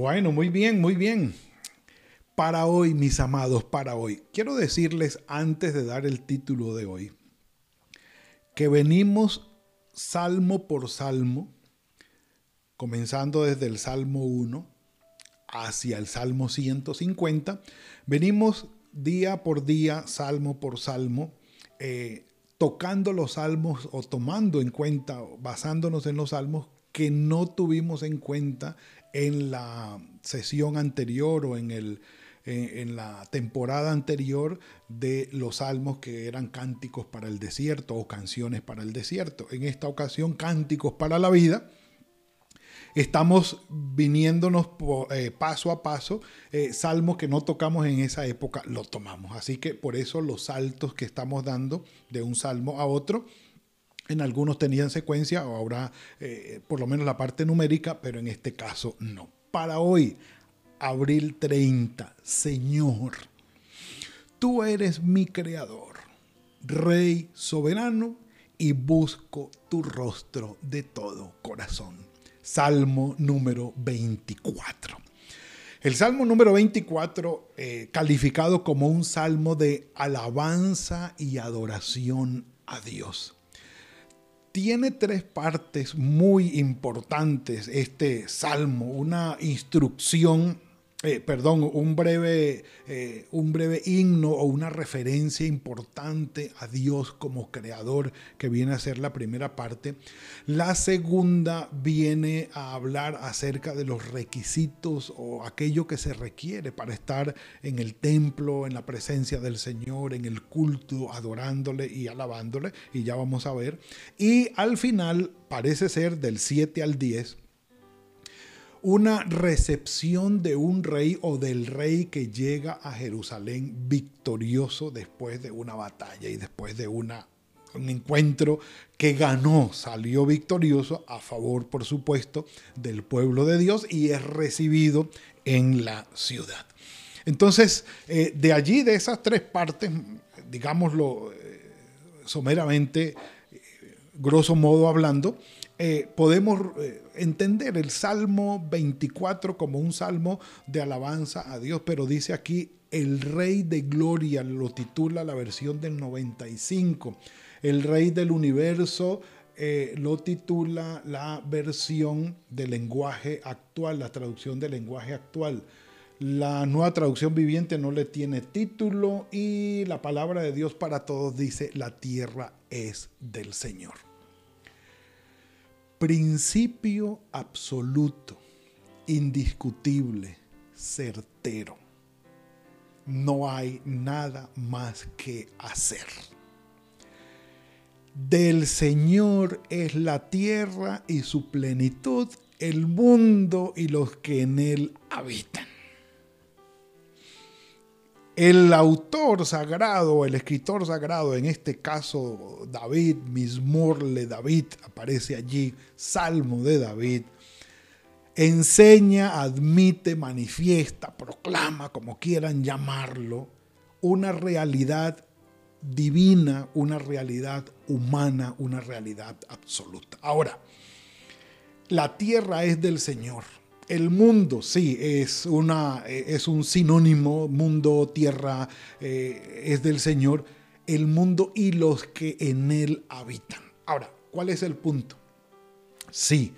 Bueno, muy bien, muy bien. Para hoy, mis amados, para hoy, quiero decirles antes de dar el título de hoy, que venimos salmo por salmo, comenzando desde el Salmo 1 hacia el Salmo 150, venimos día por día, salmo por salmo, eh, tocando los salmos o tomando en cuenta, basándonos en los salmos que no tuvimos en cuenta en la sesión anterior o en, el, en, la temporada anterior de los salmos que eran cánticos para el desierto o canciones para el desierto. En esta ocasión, cánticos para la vida. Estamos viniéndonos eh, paso a paso. Eh, salmos que no tocamos en esa época, lo tomamos. Así que por eso los saltos que estamos dando de un salmo a otro en algunos tenían secuencia, o ahora eh, por lo menos la parte numérica, pero en este caso no. Para hoy, abril 30, Señor, tú eres mi creador, Rey soberano, y busco tu rostro de todo corazón. Salmo número 24. El Salmo número 24, eh, calificado como un salmo de alabanza y adoración a Dios tiene tres partes muy importantes este salmo, una instrucción eh, perdón, un breve, eh, un breve himno o una referencia importante a Dios como creador que viene a ser la primera parte. La segunda viene a hablar acerca de los requisitos o aquello que se requiere para estar en el templo, en la presencia del Señor, en el culto, adorándole y alabándole. Y ya vamos a ver. Y al final, parece ser del 7 al 10, una recepción de un rey o del rey que llega a Jerusalén victorioso después de una batalla y después de un encuentro que ganó, salió victorioso a favor, por supuesto, del pueblo de Dios y es recibido en la ciudad. Entonces, eh, de allí, de esas tres partes, digámoslo eh, someramente, eh, grosso modo hablando, podemos entender el Salmo 24 como un salmo de alabanza a Dios, pero dice aquí el Rey de Gloria, lo titula la versión del 95. El Rey del Universo eh, lo titula la versión del lenguaje actual, la traducción del lenguaje actual. La nueva traducción viviente no le tiene título y la palabra de Dios para todos dice, la tierra es del Señor principio absoluto, indiscutible, certero. No hay nada más que hacer. Del Señor es la tierra y su plenitud, el mundo y los que en él habitan el autor sagrado, el escritor sagrado, en este caso David, Mismorle David, aparece allí, Salmo de David, enseña, admite, manifiesta, proclama, como quieran llamarlo, una realidad divina, una realidad humana, una realidad absoluta. Ahora, la tierra es del Señor el mundo, sí, es, una, es un sinónimo, mundo, tierra, eh, es del Señor, el mundo y los que en él habitan. Ahora, ¿cuál es el punto? Sí,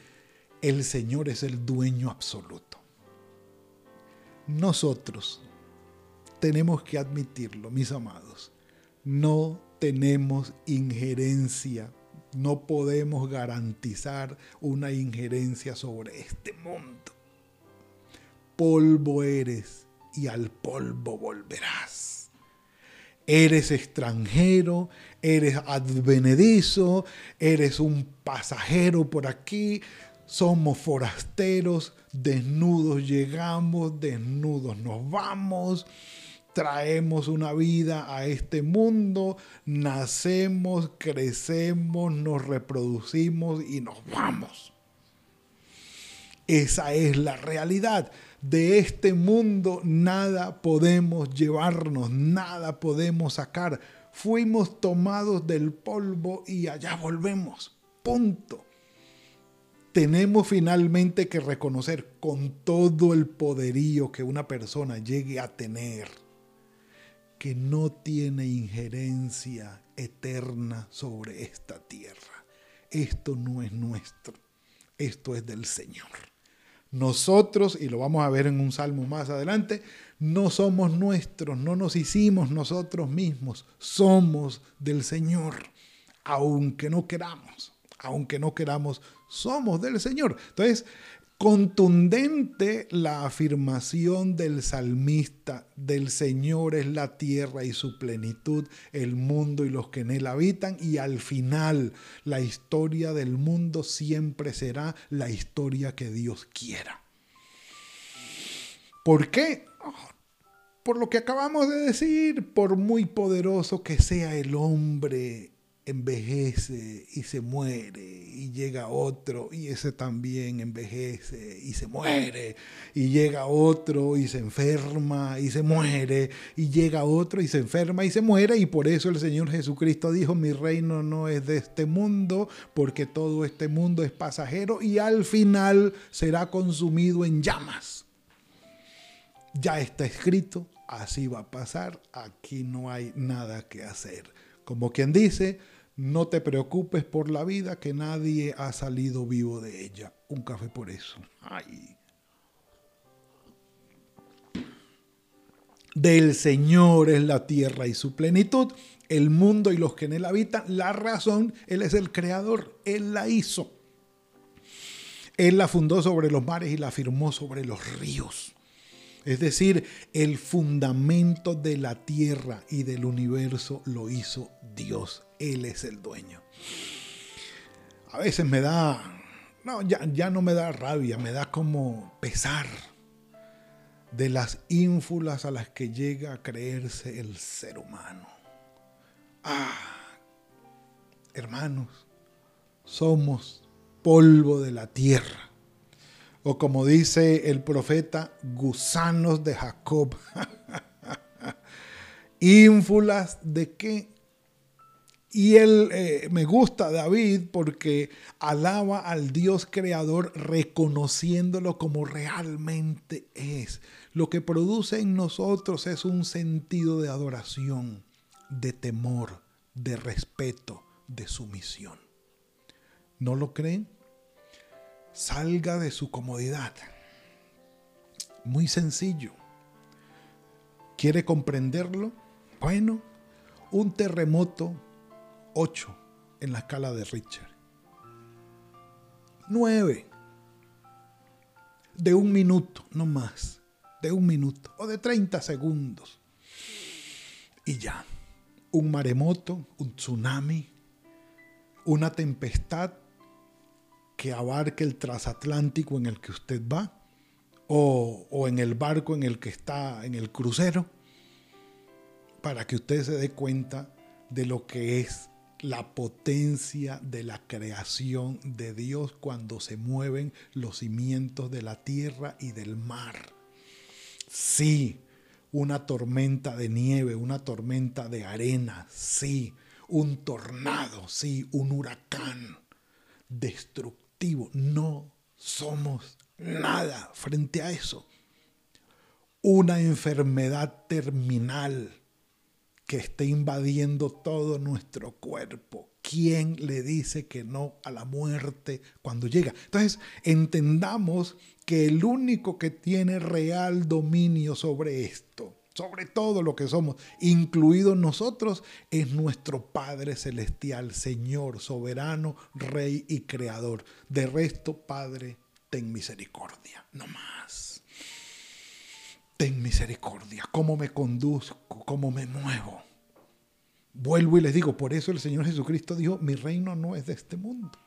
el Señor es el dueño absoluto. Nosotros tenemos que admitirlo, mis amados, no tenemos injerencia, no podemos garantizar una injerencia sobre este mundo polvo eres y al polvo volverás. Eres extranjero, eres advenedizo, eres un pasajero por aquí, somos forasteros, desnudos llegamos, desnudos nos vamos, traemos una vida a este mundo, nacemos, crecemos, nos reproducimos y nos vamos. Esa es la realidad. De este mundo nada podemos llevarnos, nada podemos sacar. Fuimos tomados del polvo y allá volvemos. Punto tenemos finalmente que reconocer con todo el poderío que una persona llegue a tener, que no tiene injerencia eterna sobre esta tierra. Esto no es nuestro, esto es del Señor. Nosotros, y lo vamos a ver en un salmo más adelante, no somos nuestros, no nos hicimos nosotros mismos, somos del Señor, aunque no queramos, aunque no queramos somos del Señor. Entonces, contundente la afirmación del salmista del Señor es la tierra y su plenitud, el mundo y los que en él habitan, y al final la historia del mundo siempre será la historia que Dios quiera. ¿Por qué? Por lo que acabamos de decir, por muy poderoso que sea el hombre envejece y se muere y llega otro y ese también envejece y se muere y llega otro y se enferma y se muere y llega otro y se enferma y se muere y por eso el Señor Jesucristo dijo mi reino no es de este mundo porque todo este mundo es pasajero y al final será consumido en llamas ya está escrito así va a pasar aquí no hay nada que hacer como quien dice, no te preocupes por la vida que nadie ha salido vivo de ella. Un café por eso. Ay. Del Señor es la tierra y su plenitud, el mundo y los que en él habitan. La razón, Él es el creador, Él la hizo. Él la fundó sobre los mares y la firmó sobre los ríos. Es decir, el fundamento de la tierra y del universo lo hizo Dios. Él es el dueño. A veces me da, no, ya, ya no me da rabia, me da como pesar de las ínfulas a las que llega a creerse el ser humano. Ah, hermanos, somos polvo de la tierra o como dice el profeta, gusanos de Jacob. Ínfulas de qué? Y él eh, me gusta David porque alaba al Dios creador reconociéndolo como realmente es. Lo que produce en nosotros es un sentido de adoración, de temor, de respeto, de sumisión. ¿No lo creen? Salga de su comodidad. Muy sencillo. ¿Quiere comprenderlo? Bueno, un terremoto 8 en la escala de Richard. 9 de un minuto, no más, de un minuto o de 30 segundos. Y ya, un maremoto, un tsunami, una tempestad que abarque el transatlántico en el que usted va o, en el barco en el que está en el crucero, para que usted se dé cuenta de lo que es la potencia de la creación de Dios cuando se mueven los cimientos de la tierra y del mar. Sí, una tormenta de nieve, una tormenta de arena, sí, un tornado, sí, un huracán destructivo no somos nada frente a eso. Una enfermedad terminal que esté invadiendo todo nuestro cuerpo. ¿Quién le dice que no a la muerte cuando llega? Entonces, entendamos que el único que tiene real dominio sobre esto sobre todo lo que somos, incluidos nosotros, es nuestro Padre Celestial, Señor, soberano, Rey y Creador. De resto, Padre, ten misericordia, no más. Ten misericordia, cómo me conduzco, cómo me muevo. Vuelvo y les digo, por eso el Señor Jesucristo dijo, mi reino no es de este mundo.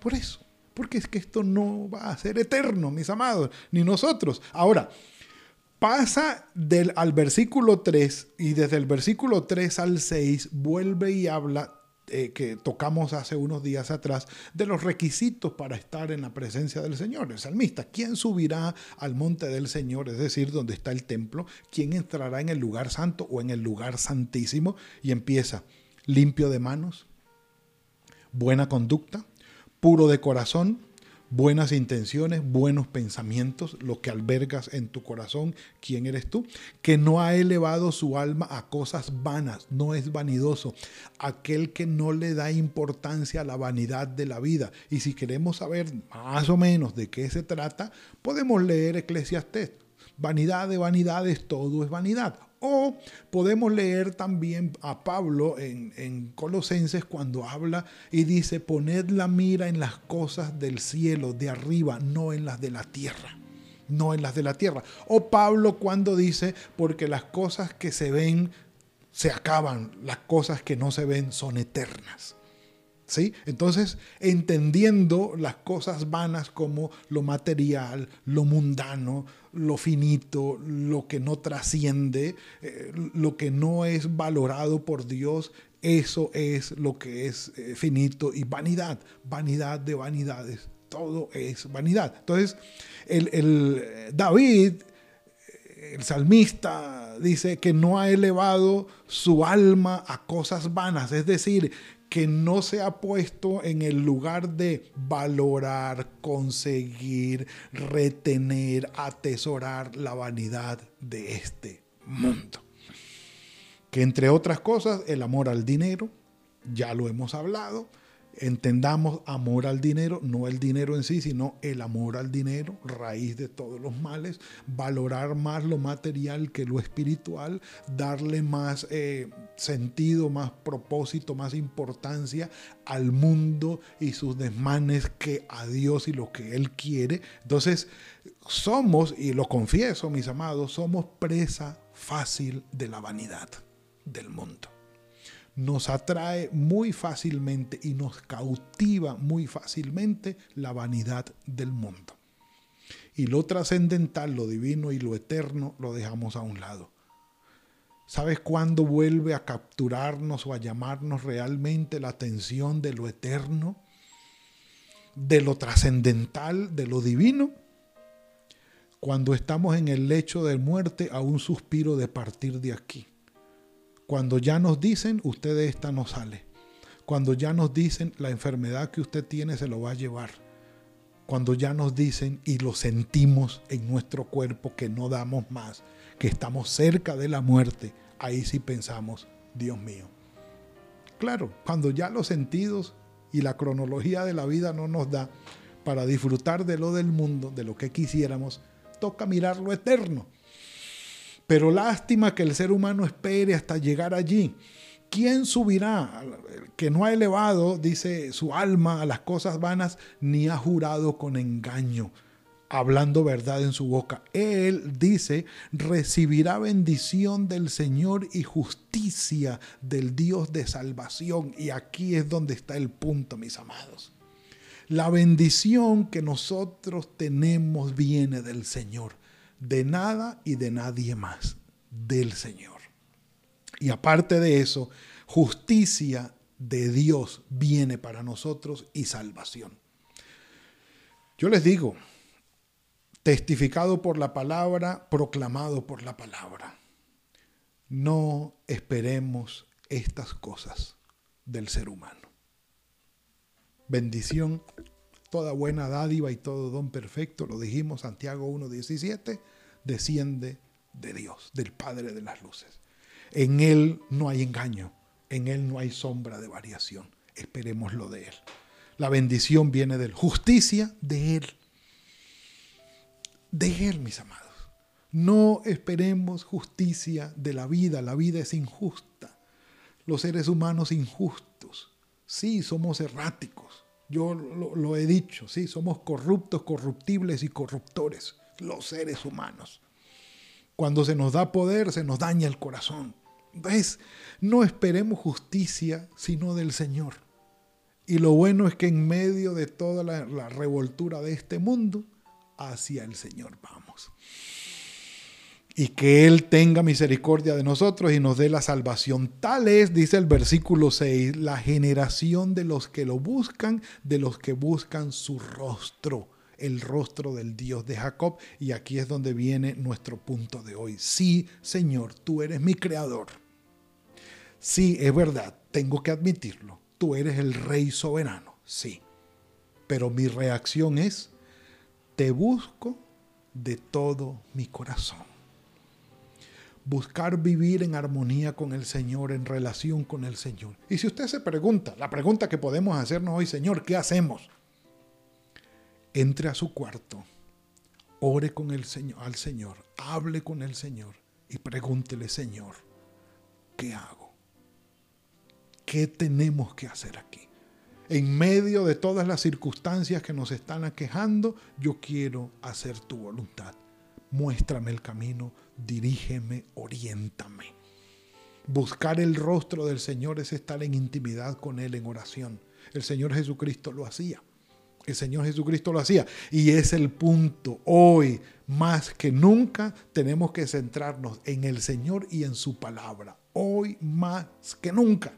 Por eso, porque es que esto no va a ser eterno, mis amados, ni nosotros. Ahora, pasa del, al versículo 3 y desde el versículo 3 al 6 vuelve y habla eh, que tocamos hace unos días atrás, de los requisitos para estar en la presencia del Señor. El salmista, ¿quién subirá al monte del Señor? Es decir, donde está el templo. ¿Quién entrará en el lugar santo o en el lugar santísimo? Y empieza, limpio de manos, buena conducta, puro de corazón, buenas intenciones, buenos pensamientos, lo que albergas en tu corazón, quién eres tú, que no ha elevado su alma a cosas vanas, no es vanidoso, aquel que no le da importancia a la vanidad de la vida. Y si queremos saber más o menos de qué se trata, podemos leer Eclesiastés. Vanidad de vanidades, todo es vanidad. O podemos leer también a Pablo en, Colosenses cuando habla y dice, poned la mira en las cosas del cielo, de arriba, no en las de la tierra. No en las de la tierra. O Pablo cuando dice, porque las cosas que se ven se acaban, las cosas que no se ven son eternas. Entonces, entendiendo las cosas vanas como lo material, lo mundano, lo finito, lo que no trasciende, eh, lo que no es valorado por Dios, eso es lo que es eh, finito y vanidad, vanidad de vanidades, todo es vanidad. Entonces, el David, el salmista, dice que no ha elevado su alma a cosas vanas, es decir, que no se ha puesto en el lugar de valorar, conseguir, retener, atesorar la vanidad de este mundo. Que entre otras cosas, el amor al dinero, ya lo hemos hablado, entendamos amor al dinero, no el dinero en sí, sino el amor al dinero, raíz de todos los males, valorar más lo material que lo espiritual, darle más eh, sentido, más propósito, más importancia al mundo y sus desmanes que a Dios y lo que Él quiere. Entonces, somos, y lo confieso, mis amados, somos presa fácil de la vanidad del mundo nos atrae muy fácilmente y nos cautiva muy fácilmente la vanidad del mundo. Y lo trascendental, lo divino y lo eterno lo dejamos a un lado. ¿Sabes cuándo vuelve a capturarnos o a llamarnos realmente la atención de lo eterno, de lo trascendental, de lo divino? Cuando estamos en el lecho de muerte a un suspiro de partir de aquí cuando ya nos dicen, usted de esta no sale. Cuando ya nos dicen, la enfermedad que usted tiene se lo va a llevar. Cuando ya nos dicen y lo sentimos en nuestro cuerpo que no damos más, que estamos cerca de la muerte, ahí sí pensamos, Dios mío. Claro, cuando ya los sentidos y la cronología de la vida no nos da para disfrutar de lo del mundo, de lo que quisiéramos, toca mirar lo eterno. Pero lástima que el ser humano espere hasta llegar allí. ¿Quién subirá? Que no ha elevado, dice su alma, a las cosas vanas, ni ha jurado con engaño, hablando verdad en su boca. Él dice, recibirá bendición del Señor y justicia del Dios de salvación. Y aquí es donde está el punto, mis amados. La bendición que nosotros tenemos viene del Señor de nada y de nadie más, del Señor. Y aparte de eso, justicia de Dios viene para nosotros y salvación. Yo les digo, testificado por la palabra, proclamado por la palabra. No esperemos estas cosas del ser humano. Bendición toda buena dádiva y todo don perfecto, lo dijimos Santiago 1.17, desciende de Dios, del Padre de las Luces. En Él no hay engaño, en Él no hay sombra de variación. Esperemos lo de Él. La bendición viene de Él, justicia de Él. De Él, mis amados. No esperemos justicia de la vida, la vida es injusta. Los seres humanos injustos. Sí, somos erráticos yo lo, he dicho, sí, somos corruptos, corruptibles y corruptores, los seres humanos. Cuando se nos da poder, se nos daña el corazón. Entonces, no esperemos justicia, sino del Señor. Y lo bueno es que en medio de toda la, la revoltura de este mundo, hacia el Señor vamos y que Él tenga misericordia de nosotros y nos dé la salvación. Tal es, dice el versículo 6, la generación de los que lo buscan, de los que buscan su rostro, el rostro del Dios de Jacob. Y aquí es donde viene nuestro punto de hoy. Sí, Señor, tú eres mi creador. Sí, es verdad, tengo que admitirlo. Tú eres el rey soberano, sí. Pero mi reacción es, te busco de todo mi corazón buscar vivir en armonía con el Señor, en relación con el Señor. Y si usted se pregunta, la pregunta que podemos hacernos hoy, Señor, ¿qué hacemos? Entre a su cuarto, ore con el Señor, al Señor, hable con el Señor y pregúntele, Señor, ¿qué hago? ¿Qué tenemos que hacer aquí? En medio de todas las circunstancias que nos están aquejando, yo quiero hacer tu voluntad muéstrame el camino, dirígeme, oriéntame. Buscar el rostro del Señor es estar en intimidad con Él en oración. El Señor Jesucristo lo hacía. El Señor Jesucristo lo hacía. Y es el punto. Hoy, más que nunca, tenemos que centrarnos en el Señor y en su palabra. Hoy más que nunca.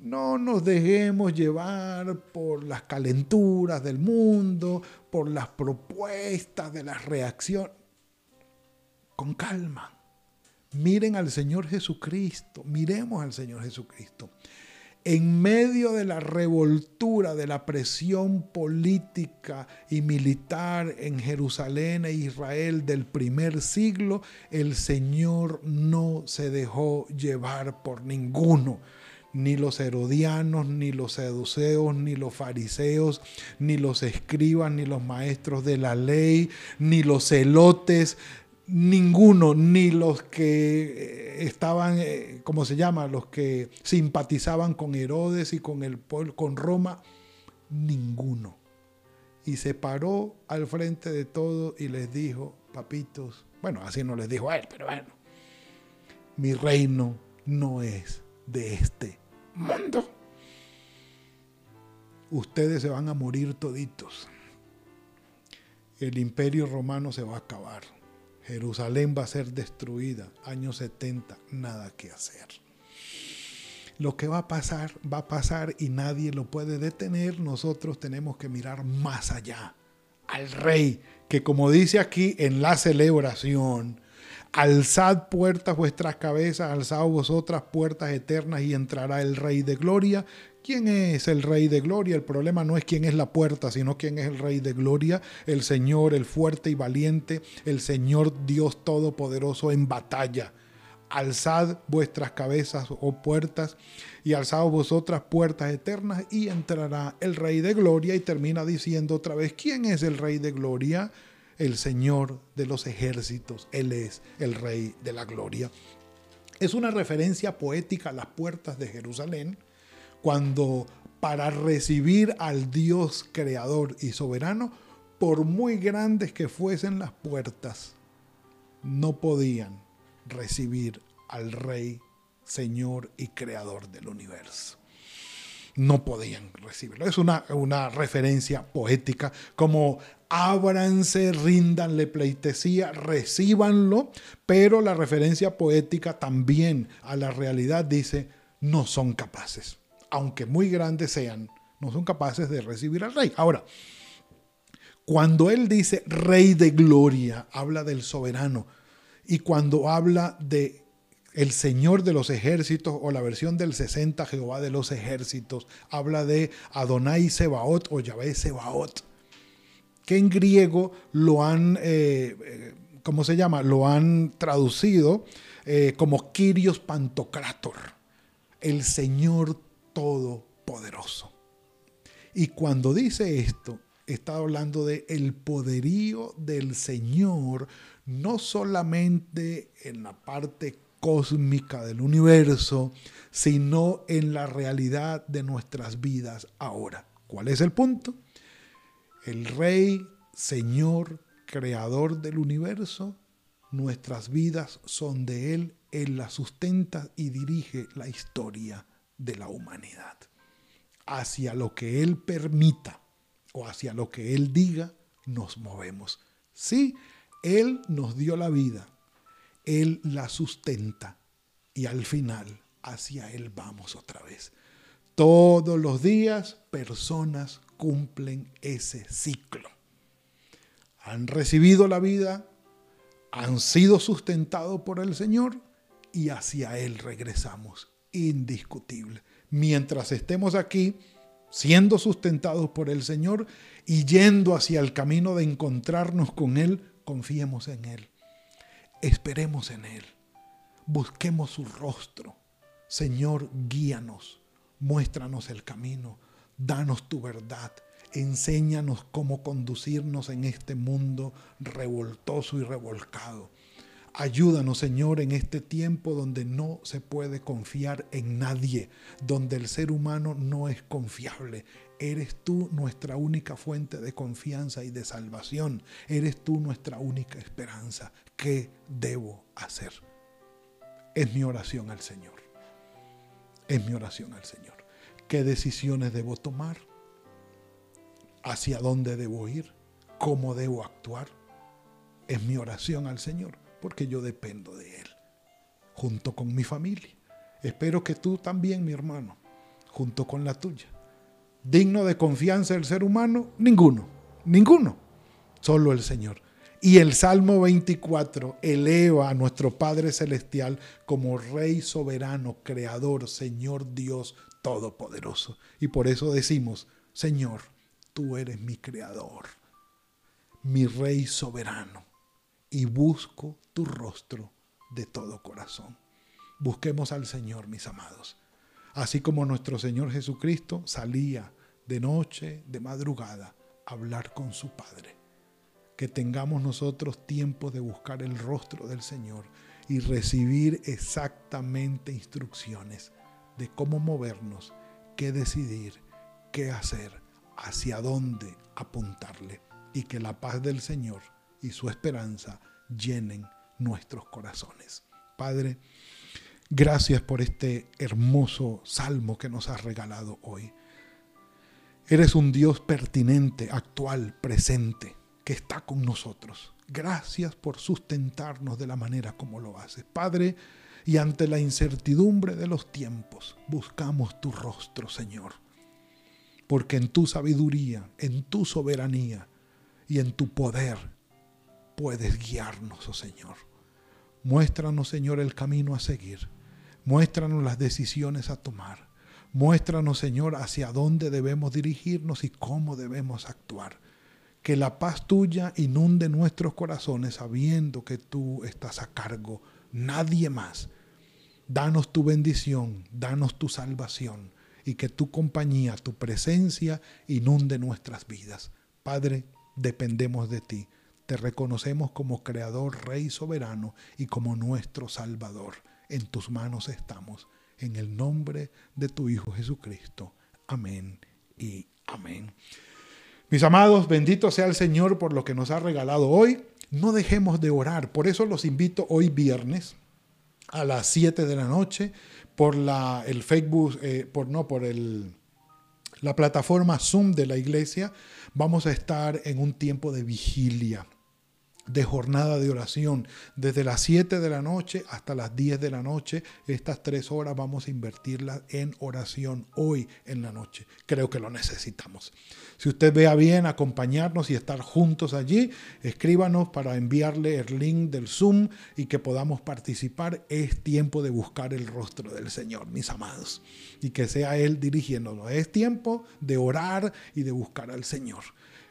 No nos dejemos llevar por las calenturas del mundo, por las propuestas de las reacciones con calma. Miren al Señor Jesucristo, miremos al Señor Jesucristo. En medio de la revoltura, de la presión política y militar en Jerusalén e Israel del primer siglo, el Señor no se dejó llevar por ninguno ni los herodianos, ni los seduceos, ni los fariseos, ni los escribas, ni los maestros de la ley, ni los celotes, ninguno, ni los que eh, estaban, eh, ¿cómo se llama? Los que simpatizaban con Herodes y con, el, con Roma, ninguno. Y se paró al frente de todo y les dijo, papitos, bueno, así no les dijo a él, pero bueno, mi reino no es de este mundo. Ustedes se van a morir toditos. El imperio romano se va a acabar Jerusalén va a ser destruida. Años 70, nada que hacer. Lo que va a pasar, va a pasar y nadie lo puede detener. Nosotros tenemos que mirar más allá. Al rey, que como dice aquí en la celebración, alzad puertas vuestras cabezas, alzad vosotras puertas eternas y entrará el rey de gloria. ¿Quién es el Rey de Gloria? El problema no es quién es la puerta, sino quién es el Rey de Gloria, el Señor, el fuerte y valiente, el Señor Dios Todopoderoso en batalla. Alzad vuestras cabezas, oh puertas, y alzad vosotras puertas eternas, y entrará el Rey de Gloria. Y termina diciendo otra vez, ¿quién es el Rey de Gloria? El Señor de los ejércitos. Él es el Rey de la Gloria. Es una referencia poética a las puertas de Jerusalén cuando para recibir al Dios creador y soberano, por muy grandes que fuesen las puertas, no podían recibir al Rey, Señor y Creador del universo. No podían recibirlo. Es una, una referencia poética como ábranse, ríndanle pleitesía, recíbanlo, pero la referencia poética también a la realidad dice, no son capaces aunque muy grandes sean, no son capaces de recibir al rey. Ahora, cuando él dice rey de gloria, habla del soberano. Y cuando habla de el Señor de los ejércitos o la versión del 60 Jehová de los ejércitos, habla de Adonai Sebaot o Yahvé Sebaot, que en griego lo han, eh, eh, ¿cómo se llama? Lo han traducido eh, como Kyrios Pantocrator, el Señor todopoderoso. Y cuando dice esto, está hablando de el poderío del Señor, no solamente en la parte cósmica del universo, sino en la realidad de nuestras vidas ahora. ¿Cuál es el punto? El Rey, Señor, Creador del universo, nuestras vidas son de Él Él la sustenta y dirige la historia de la humanidad. Hacia lo que Él permita o hacia lo que Él diga, nos movemos. Sí, Él nos dio la vida, Él la sustenta y al final hacia Él vamos otra vez. Todos los días personas cumplen ese ciclo. Han recibido la vida, han sido sustentados por el Señor y hacia Él regresamos, indiscutible. Mientras estemos aquí, siendo sustentados por el Señor y yendo hacia el camino de encontrarnos con Él, confiemos en Él. Esperemos en Él. Busquemos su rostro. Señor, guíanos, muéstranos el camino, danos tu verdad, enséñanos cómo conducirnos en este mundo revoltoso y revolcado. Ayúdanos, Señor, en este tiempo donde no se puede confiar en nadie, donde el ser humano no es confiable. Eres tú nuestra única fuente de confianza y de salvación. Eres tú nuestra única esperanza. ¿Qué debo hacer? Es mi oración al Señor. Es mi oración al Señor. ¿Qué decisiones debo tomar? ¿Hacia dónde debo ir? ¿Cómo debo actuar? Es mi oración al Señor, porque yo dependo de Él, junto con mi familia. Espero que tú también, mi hermano, junto con la tuya digno de confianza el ser humano? Ninguno, ninguno, solo el Señor. Y el Salmo 24 eleva a nuestro Padre Celestial como Rey soberano, Creador, Señor Dios Todopoderoso. Y por eso decimos, Señor, tú eres mi Creador, mi Rey soberano, y busco tu rostro de todo corazón. Busquemos al Señor, mis amados. Así como nuestro Señor Jesucristo salía de noche, de madrugada, a hablar con su Padre. Que tengamos nosotros tiempo de buscar el rostro del Señor y recibir exactamente instrucciones de cómo movernos, qué decidir, qué hacer, hacia dónde apuntarle y que la paz del Señor y su esperanza llenen nuestros corazones. Padre, Gracias por este hermoso salmo que nos has regalado hoy. Eres un Dios pertinente, actual, presente, que está con nosotros. Gracias por sustentarnos de la manera como lo haces. Padre, y ante la incertidumbre de los tiempos, buscamos tu rostro, Señor. Porque en tu sabiduría, en tu soberanía y en tu poder puedes guiarnos, oh Señor. Muéstranos, Señor, el camino a seguir Muéstranos las decisiones a tomar. Muéstranos, Señor, hacia dónde debemos dirigirnos y cómo debemos actuar. Que la paz tuya inunde nuestros corazones sabiendo que tú estás a cargo, nadie más. Danos tu bendición, danos tu salvación y que tu compañía, tu presencia inunde nuestras vidas. Padre, dependemos de ti. Te reconocemos como Creador, Rey soberano y como nuestro Salvador en tus manos estamos. En el nombre de tu Hijo Jesucristo. Amén y amén. Mis amados, bendito sea el Señor por lo que nos ha regalado hoy. No dejemos de orar. Por eso los invito hoy viernes a las 7 de la noche por la, el Facebook, eh, por, no, por el, la plataforma Zoom de la iglesia. Vamos a estar en un tiempo de vigilia de jornada de oración. Desde las 7 de la noche hasta las 10 de la noche, estas tres horas vamos a invertirlas en oración hoy en la noche. Creo que lo necesitamos. Si usted vea bien acompañarnos y estar juntos allí, escríbanos para enviarle el link del Zoom y que podamos participar. Es tiempo de buscar el rostro del Señor, mis amados, y que sea Él dirigiéndonos. Es tiempo de orar y de buscar al Señor.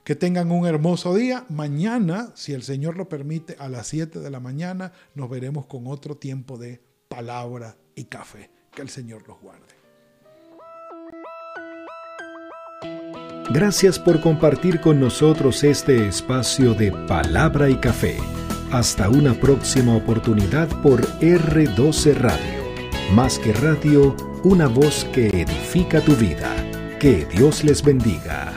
Que tengan un hermoso día. Mañana, si el Señor lo permite, a las 7 de la mañana nos veremos con otro tiempo de palabra y café. Que el Señor los guarde. Gracias por compartir con nosotros este espacio de palabra y café. Hasta una próxima oportunidad por R12 Radio. Más que radio, una voz que edifica tu vida. Que Dios les bendiga.